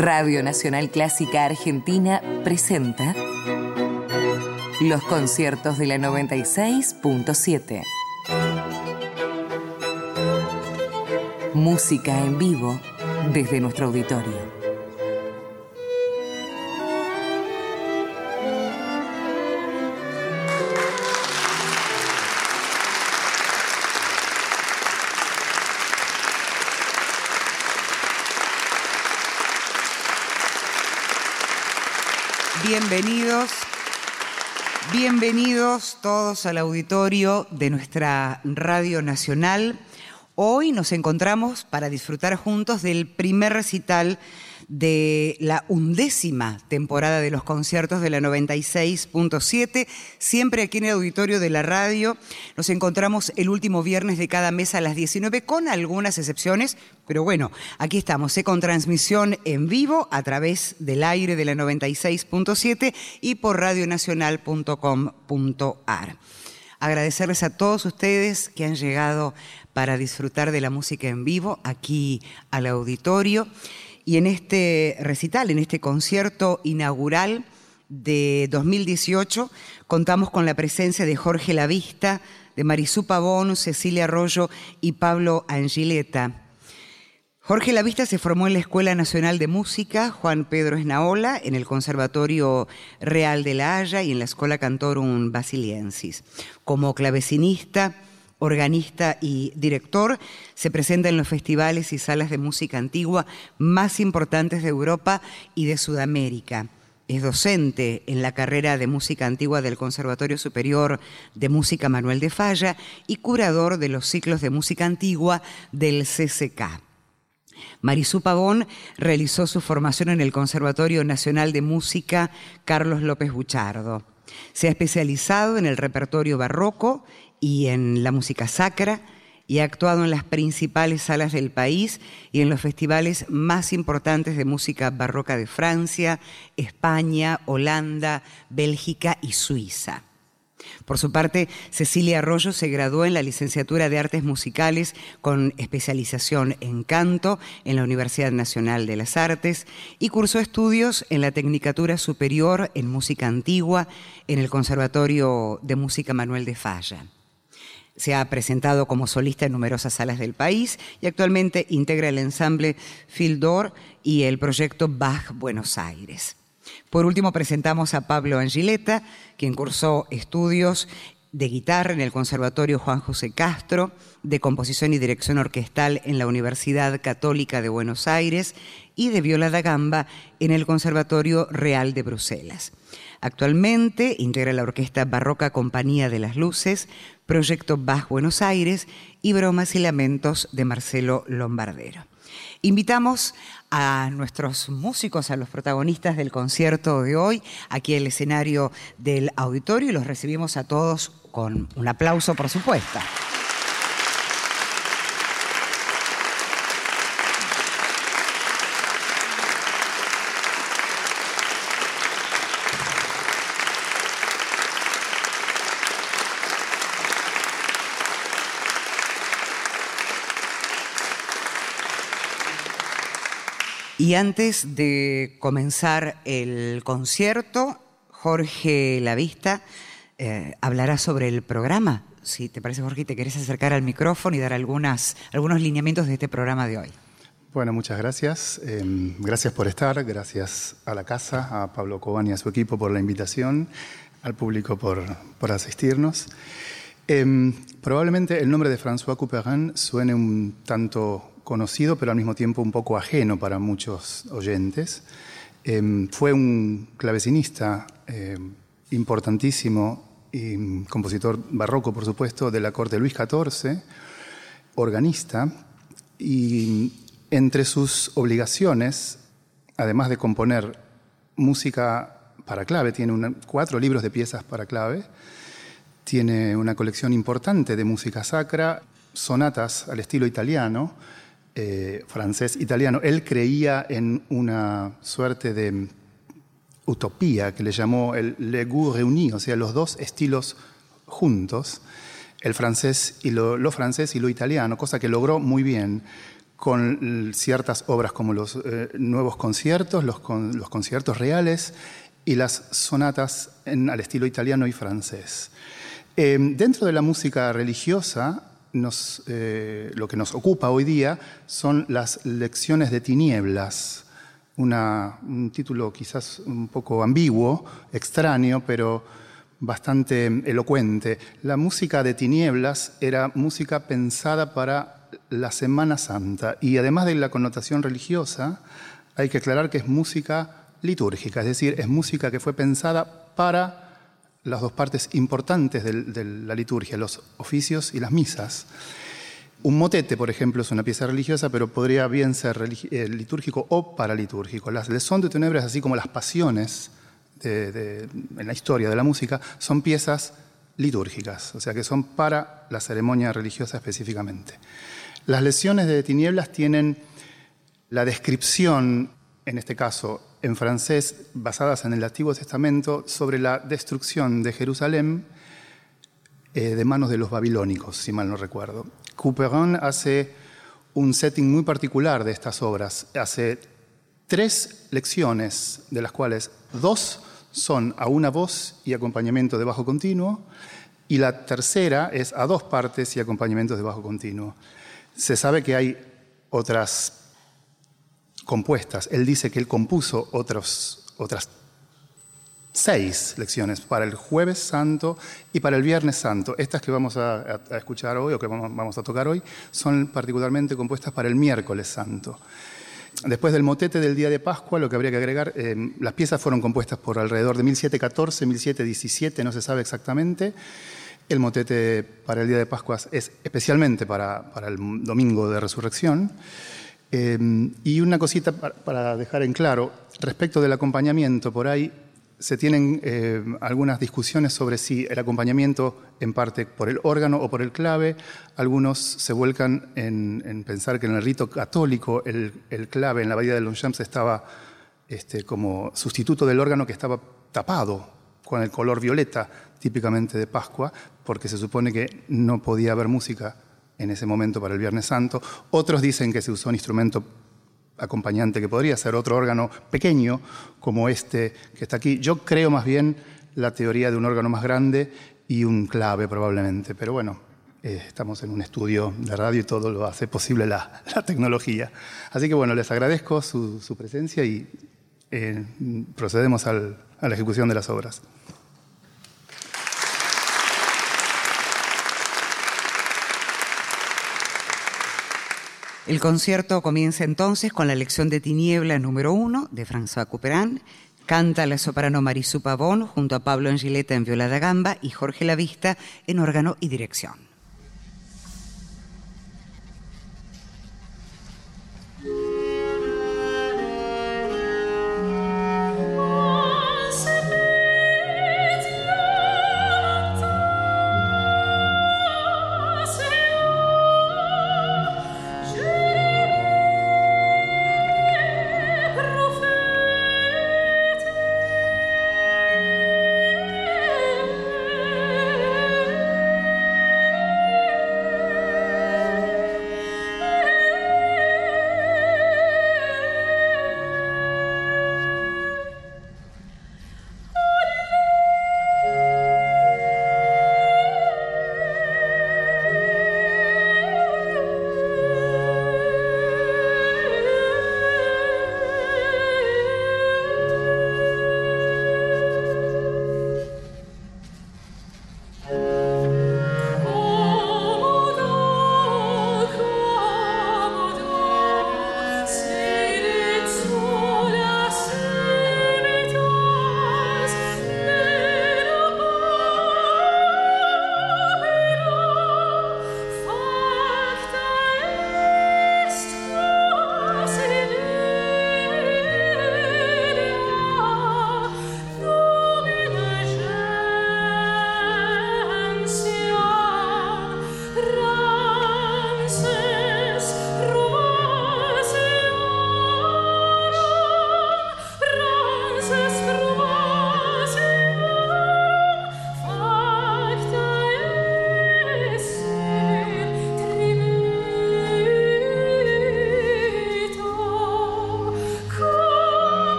Radio Nacional Clásica Argentina presenta los conciertos de la 96.7. Música en vivo desde nuestro auditorio. Bienvenidos todos al auditorio de nuestra Radio Nacional. Hoy nos encontramos para disfrutar juntos del primer recital de la undécima temporada de los conciertos de la 96.7, siempre aquí en el auditorio de la radio. Nos encontramos el último viernes de cada mes a las 19, con algunas excepciones, pero bueno, aquí estamos, ¿eh? con transmisión en vivo a través del aire de la 96.7 y por radionacional.com.ar. Agradecerles a todos ustedes que han llegado para disfrutar de la música en vivo aquí al auditorio. Y en este recital, en este concierto inaugural de 2018, contamos con la presencia de Jorge Lavista, de Marisú Pavón, Cecilia Arroyo y Pablo Angileta. Jorge Lavista se formó en la Escuela Nacional de Música Juan Pedro Esnaola, en el Conservatorio Real de La Haya y en la Escuela Cantorum Basiliensis. Como clavecinista, organista y director, se presenta en los festivales y salas de música antigua más importantes de Europa y de Sudamérica. Es docente en la carrera de música antigua del Conservatorio Superior de Música Manuel de Falla y curador de los ciclos de música antigua del CCK. Marisú Pavón realizó su formación en el Conservatorio Nacional de Música Carlos López Buchardo. Se ha especializado en el repertorio barroco y en la música sacra y ha actuado en las principales salas del país y en los festivales más importantes de música barroca de Francia, España, Holanda, Bélgica y Suiza. Por su parte, Cecilia Arroyo se graduó en la licenciatura de Artes Musicales con especialización en canto en la Universidad Nacional de las Artes y cursó estudios en la Tecnicatura Superior en Música Antigua en el Conservatorio de Música Manuel de Falla. Se ha presentado como solista en numerosas salas del país y actualmente integra el ensamble Fildor y el proyecto Bach Buenos Aires. Por último, presentamos a Pablo Angileta, quien cursó estudios de guitarra en el Conservatorio Juan José Castro, de composición y dirección orquestal en la Universidad Católica de Buenos Aires y de viola da gamba en el Conservatorio Real de Bruselas. Actualmente integra la Orquesta Barroca Compañía de las Luces, Proyecto Bach Buenos Aires y Bromas y Lamentos de Marcelo Lombardero. Invitamos a nuestros músicos, a los protagonistas del concierto de hoy, aquí en el escenario del auditorio y los recibimos a todos con un aplauso, por supuesto. Y antes de comenzar el concierto, Jorge Lavista eh, hablará sobre el programa. Si te parece, Jorge, te querés acercar al micrófono y dar algunas, algunos lineamientos de este programa de hoy. Bueno, muchas gracias. Em, gracias por estar, gracias a la casa, a Pablo Cobán y a su equipo por la invitación, al público por, por asistirnos. Em, probablemente el nombre de François Couperin suene un tanto conocido, pero al mismo tiempo un poco ajeno para muchos oyentes. Em, fue un clavecinista em, importantísimo y compositor barroco, por supuesto, de la corte Luis XIV, organista, y entre sus obligaciones, además de componer música para clave, tiene cuatro libros de piezas para clave, tiene una colección importante de música sacra, sonatas al estilo italiano, eh, francés-italiano. Él creía en una suerte de utopía que le llamó el Le Goût Réuni, o sea, los dos estilos juntos, el francés y lo, francés y lo italiano, cosa que logró muy bien con ciertas obras como los eh, nuevos conciertos, los, conciertos reales y las sonatas al estilo italiano y francés. Eh, dentro de la música religiosa, eh, lo que nos ocupa hoy día son las lecciones de tinieblas, un título quizás un poco ambiguo, extraño, pero bastante elocuente. La música de tinieblas era música pensada para la Semana Santa y además de la connotación religiosa, hay que aclarar que es música litúrgica, es decir, es música que fue pensada para las dos partes importantes de, la liturgia, los oficios y las misas. Un motete, por ejemplo, es una pieza religiosa, pero podría bien ser eh, litúrgico o paralitúrgico. Las leçons de tenebres, así como las pasiones en la historia de la música, son piezas litúrgicas, o sea que son para la ceremonia religiosa específicamente. Las lesiones de tinieblas tienen la descripción, en este caso en francés, basadas en el Antiguo Testamento, sobre la destrucción de Jerusalén eh, de manos de los babilónicos, si mal no recuerdo. Couperin hace un setting muy particular de estas obras. Hace tres lecciones, de las cuales dos son a una voz y acompañamiento de bajo continuo, y la tercera es a dos partes y acompañamientos de bajo continuo. Se sabe que hay otras compuestas. Él dice que él compuso otros, otras seis lecciones para el jueves santo y para el viernes santo. Estas que vamos a, escuchar hoy o que vamos, a tocar hoy son particularmente compuestas para el miércoles santo. Después del motete del día de Pascua, lo que habría que agregar, eh, las piezas fueron compuestas por alrededor de 1714, 1717, no se sabe exactamente. El motete para el día de Pascua es especialmente para, para el domingo de resurrección. Eh, y una cosita para, dejar en claro, respecto del acompañamiento, por ahí se tienen eh, algunas discusiones sobre si el acompañamiento en parte por el órgano o por el clave. Algunos se vuelcan en, pensar que en el rito católico el, clave en la Bahía de Longchamps estaba este, como sustituto del órgano que estaba tapado con el color violeta típicamente de Pascua, porque se supone que no podía haber música en ese momento para el Viernes Santo. Otros dicen que se usó un instrumento acompañante que podría ser otro órgano pequeño como este que está aquí. Yo creo más bien la teoría de un órgano más grande y un clave probablemente, pero bueno, eh, estamos en un estudio de radio y todo lo hace posible la, tecnología. Así que bueno, les agradezco su, presencia y eh, procedemos a la ejecución de las obras. El concierto comienza entonces con la lección de Tiniebla número uno de François Couperin. Canta la soprano Marisú Pavón junto a Pablo Angileta en viola da gamba y Jorge Lavista en órgano y dirección.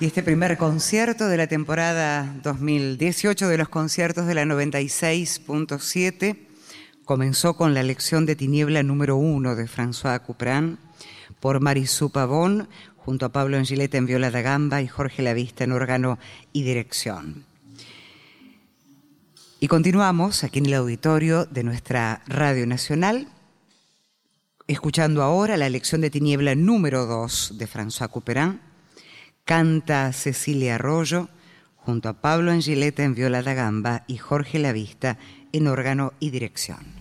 Y este primer concierto de la temporada 2018 de los conciertos de la 96.7 comenzó con la lección de Tiniebla número uno de François Couperin por Marisú Pavón, junto a Pablo Angileta en viola da gamba y Jorge Lavista en órgano y dirección. Y continuamos aquí en el auditorio de nuestra Radio Nacional, escuchando ahora la lección de Tiniebla número 2 de François Couperin Canta Cecilia Arroyo junto a Pablo Angileta en viola da gamba y Jorge Lavista en órgano y dirección.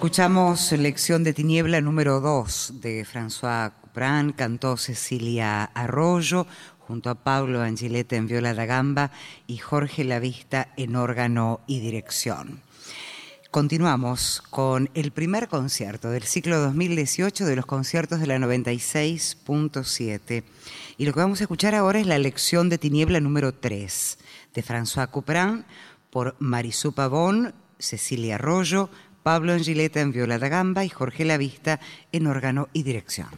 Escuchamos Lección de Tiniebla número 2 de François Couperin, cantó Cecilia Arroyo, junto a Pablo Angileta en viola da gamba y Jorge Lavista en órgano y dirección. Continuamos con el primer concierto del ciclo 2018 de los conciertos de la 96.7. Y lo que vamos a escuchar ahora es la lección de Tiniebla número 3 de François Couperin por Marisú Pavón, Cecilia Arroyo, Pablo Angileta en viola da gamba y Jorge Lavista en órgano y dirección.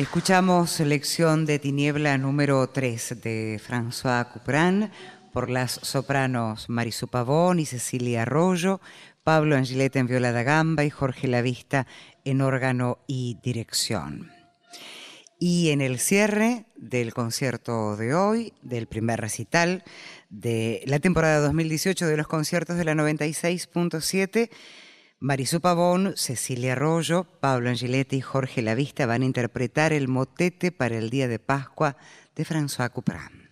Escuchamos selección de Tiniebla número 3 de François Couperin por las sopranos Marisú Pavón y Cecilia Arroyo, Pablo Angeleta en viola da gamba y Jorge Lavista en órgano y dirección. Y en el cierre del concierto de hoy, del primer recital de la temporada 2018 de los conciertos de la 96.7, Marisú Pavón, Cecilia Arroyo, Pablo Angiletti y Jorge Lavista van a interpretar el motete para el Día de Pascua de François Couperin.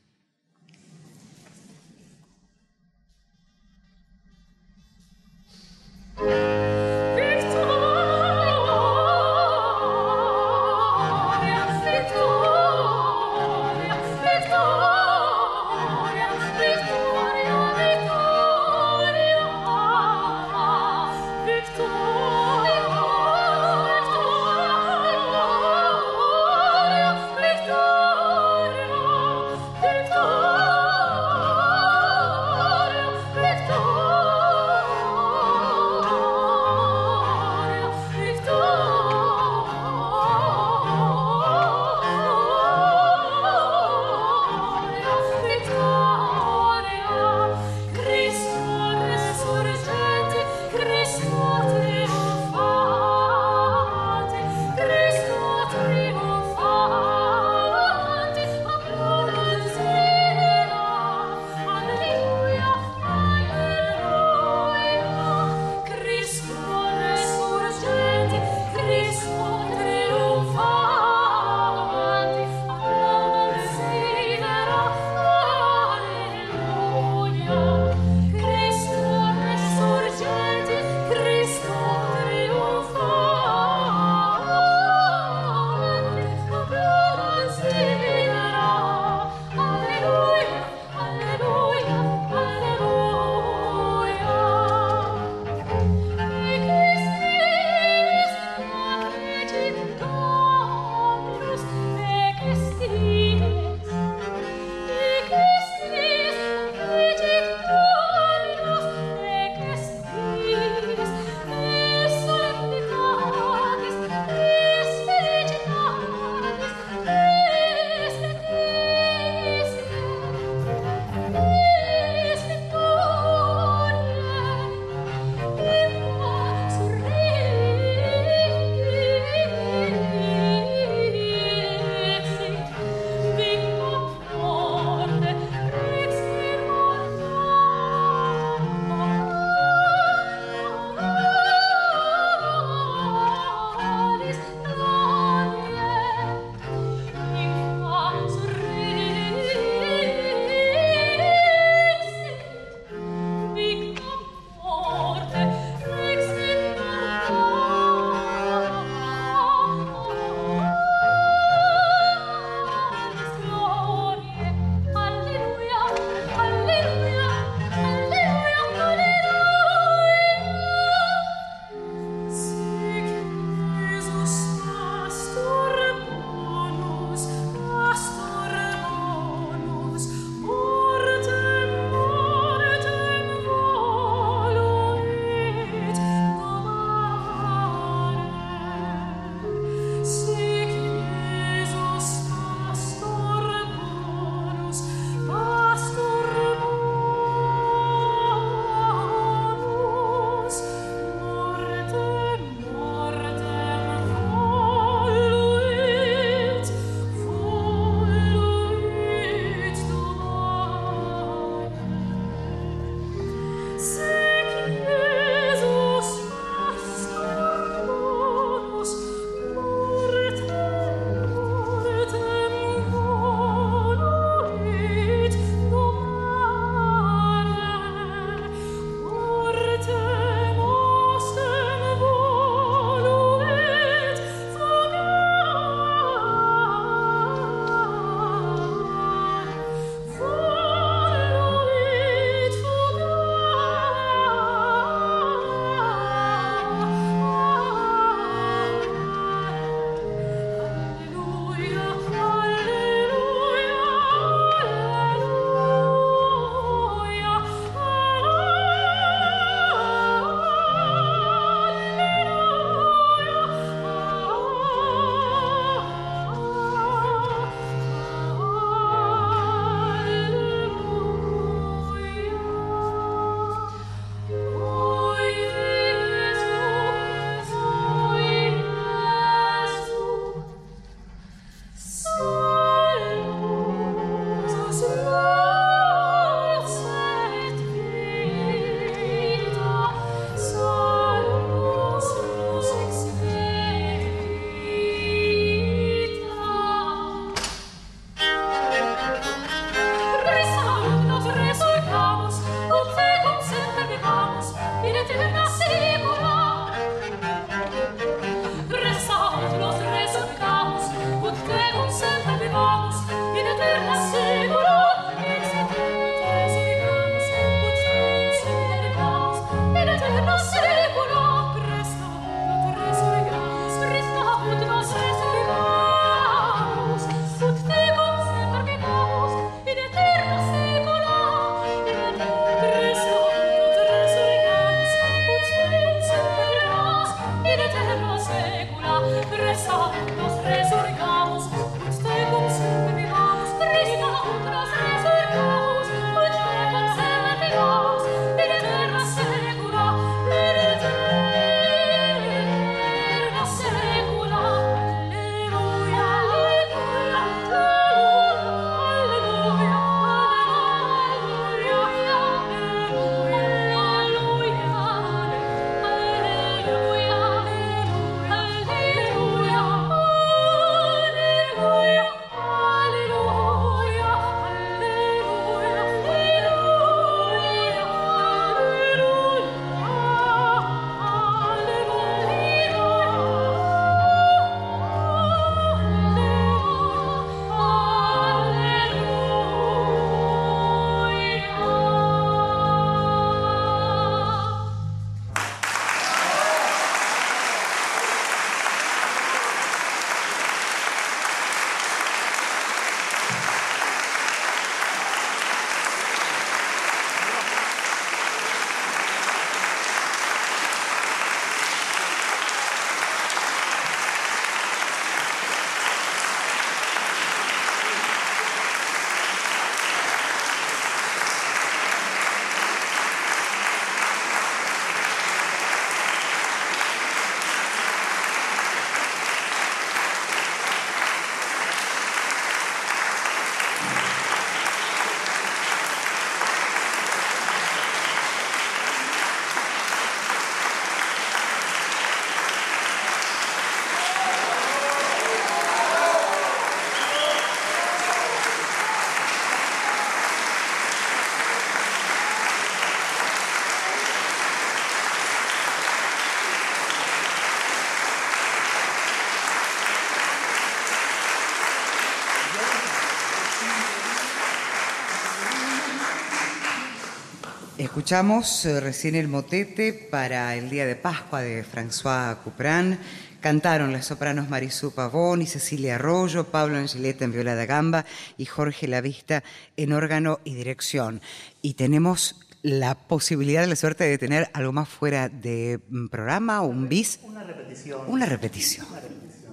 Escuchamos eh, recién el motete para el Día de Pascua de François Couperin. Cantaron las sopranos Marisú Pavón y Cecilia Arroyo, Pablo Angeleta en viola da gamba y Jorge Lavista en órgano y dirección. Y tenemos la posibilidad, la suerte de tener algo más fuera de mm, programa, un bis. Una repetición. Una repetición.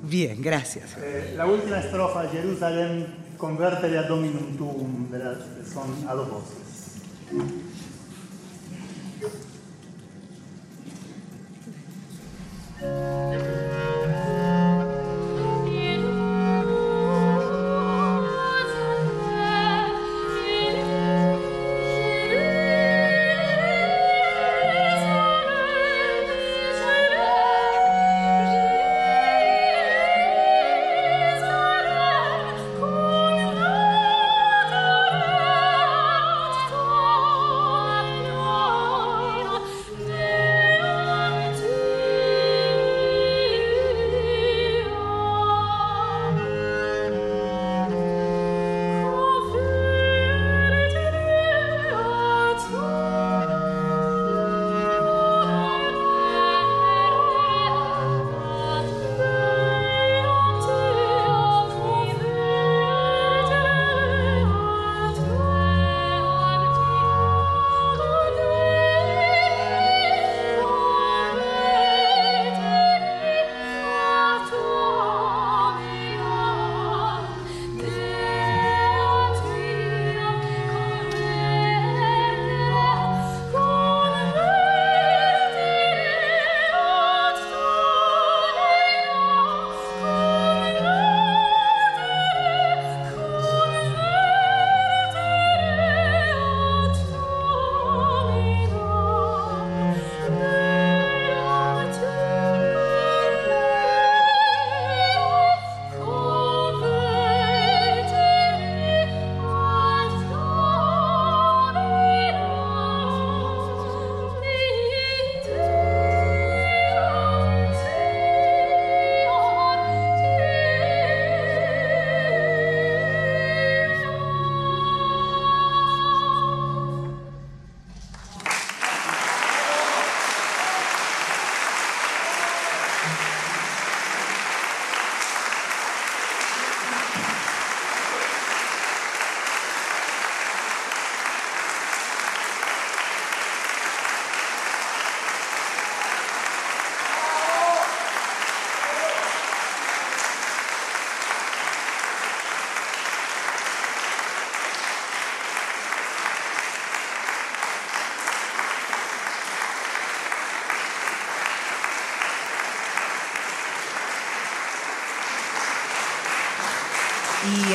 Bien, gracias. Eh, la última estrofa, Jerusalén, convertere a dominum tuum, de la, son a dos voces.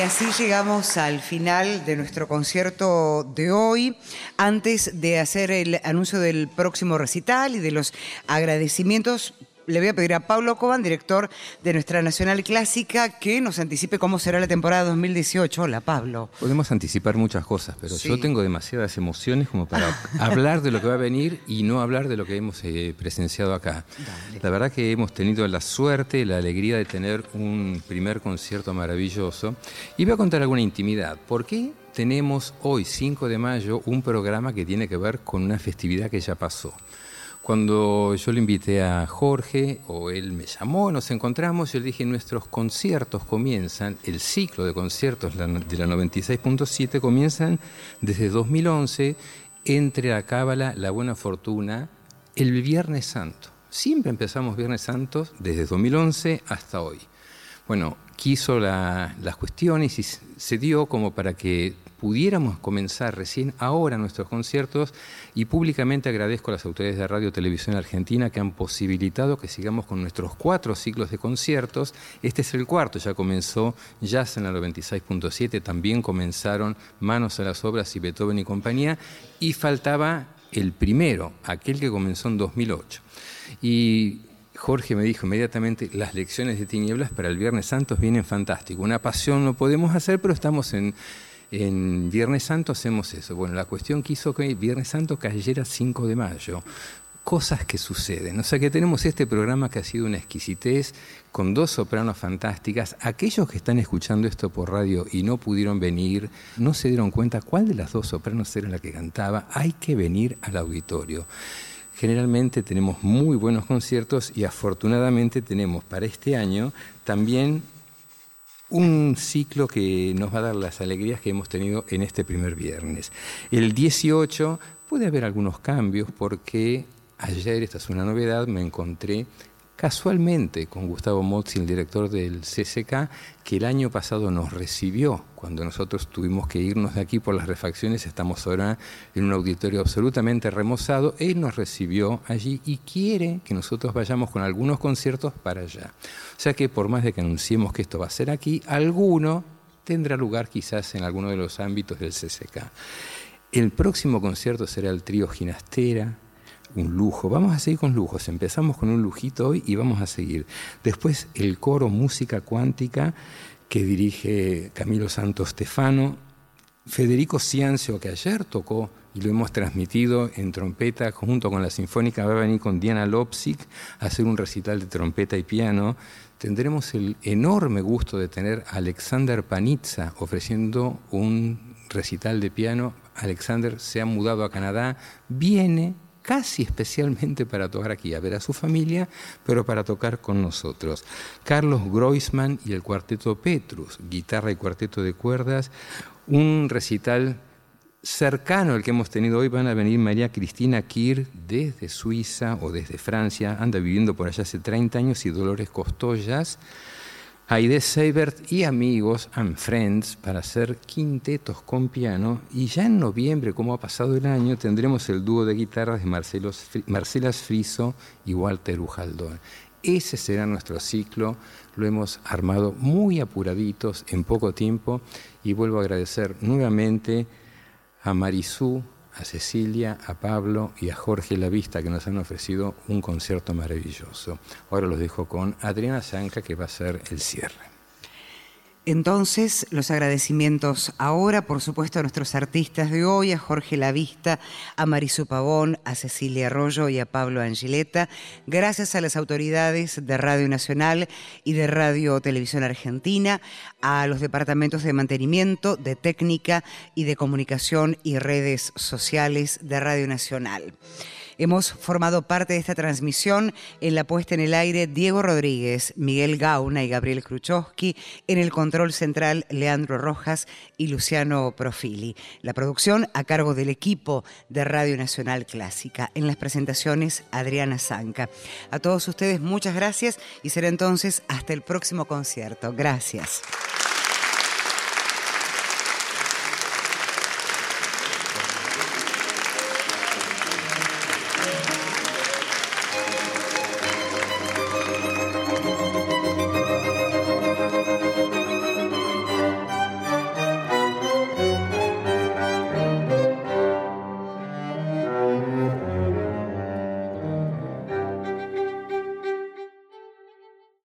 Así llegamos al final de nuestro concierto de hoy. Antes de hacer el anuncio del próximo recital y de los agradecimientos, le voy a pedir a Pablo Coban, director de nuestra Nacional Clásica, que nos anticipe cómo será la temporada 2018. Hola, Pablo. Podemos anticipar muchas cosas, pero yo tengo demasiadas emociones como para hablar de lo que va a venir y no hablar de lo que hemos eh, presenciado acá. La verdad que hemos tenido la suerte, la alegría de tener un primer concierto maravilloso. Y voy a contar alguna intimidad. ¿Por qué tenemos hoy, 5 de mayo, un programa que tiene que ver con una festividad que ya pasó? Cuando yo le invité a Jorge, o él me llamó, nos encontramos, yo le dije, nuestros conciertos comienzan, el ciclo de conciertos de la 96.7 comienzan desde 2011, entre la Cábala, la Buena Fortuna, el Viernes Santo. Siempre empezamos Viernes Santos desde 2011 hasta hoy. Bueno, quiso las cuestiones y se dio como para que pudiéramos comenzar recién ahora nuestros conciertos y públicamente agradezco a las autoridades de Radio Televisión Argentina que han posibilitado que sigamos con nuestros cuatro ciclos de conciertos. Este es el cuarto, ya comenzó Jazz en la 96.7, también comenzaron Manos a las Obras y Beethoven y compañía y faltaba el primero, aquel que comenzó en 2008. Y Jorge me dijo inmediatamente, las lecciones de tinieblas para el Viernes Santos vienen fantástico. Una pasión no podemos hacer, pero estamos en, en Viernes Santo hacemos eso. Bueno, la cuestión que hizo que Viernes Santo cayera 5 de mayo. Cosas que suceden. O sea que tenemos este programa que ha sido una exquisitez, con dos sopranos fantásticas. Aquellos que están escuchando esto por radio y no pudieron venir, no se dieron cuenta cuál de las dos sopranos era la que cantaba. Hay que venir al auditorio. Generalmente tenemos muy buenos conciertos y afortunadamente tenemos para este año también un ciclo que nos va a dar las alegrías que hemos tenido en este primer viernes. El 18 puede haber algunos cambios porque ayer, esta es una novedad, me encontré casualmente con Gustavo Mozzi, el director del CCK, que el año pasado nos recibió cuando nosotros tuvimos que irnos de aquí por las refacciones, estamos ahora en un auditorio absolutamente remozado, él nos recibió allí y quiere que nosotros vayamos con algunos conciertos para allá. O sea que por más de que anunciemos que esto va a ser aquí, alguno tendrá lugar quizás en alguno de los ámbitos del CCK. El próximo concierto será el trío Ginastera, un lujo. Vamos a seguir con lujos. Empezamos con un lujito hoy y vamos a seguir. Después el coro Música Cuántica que dirige Camilo Santos Stefano. Federico Ciancio, que ayer tocó y lo hemos transmitido en trompeta junto con la Sinfónica, va a venir con Diana Lopsik a hacer un recital de trompeta y piano. Tendremos el enorme gusto de tener a Alexander Panitza ofreciendo un recital de piano. Alexander se ha mudado a Canadá, viene casi especialmente para tocar aquí, a ver a su familia, pero para tocar con nosotros. Carlos Groisman y el cuarteto Petrus, guitarra y cuarteto de cuerdas, un recital cercano al que hemos tenido hoy van a venir María Cristina Kir desde Suiza o desde Francia, anda viviendo por allá hace 30 años y Dolores Costollas Aide Seibert y amigos and friends para hacer quintetos con piano y ya en noviembre, como ha pasado el año, tendremos el dúo de guitarras de Marcelo, Marcelas Friso y Walter Ujaldón. Ese será nuestro ciclo, lo hemos armado muy apuraditos en poco tiempo y vuelvo a agradecer nuevamente a Marisú, a Cecilia, a Pablo y a Jorge Lavista que nos han ofrecido un concierto maravilloso. Ahora los dejo con Adriana Zanca que va a ser el cierre. Entonces, los agradecimientos ahora, por supuesto, a nuestros artistas de hoy, a Jorge Lavista, a Marisu Pavón, a Cecilia Arroyo y a Pablo Angeleta. Gracias a las autoridades de Radio Nacional y de Radio Televisión Argentina, a los departamentos de mantenimiento, de técnica y de comunicación y redes sociales de Radio Nacional. Hemos formado parte de esta transmisión en la puesta en el aire Diego Rodríguez, Miguel Gauna y Gabriel Kruchowski, en el control central Leandro Rojas y Luciano Profili. La producción a cargo del equipo de Radio Nacional Clásica. En las presentaciones Adriana Zanca. A todos ustedes muchas gracias y será entonces hasta el próximo concierto. Gracias.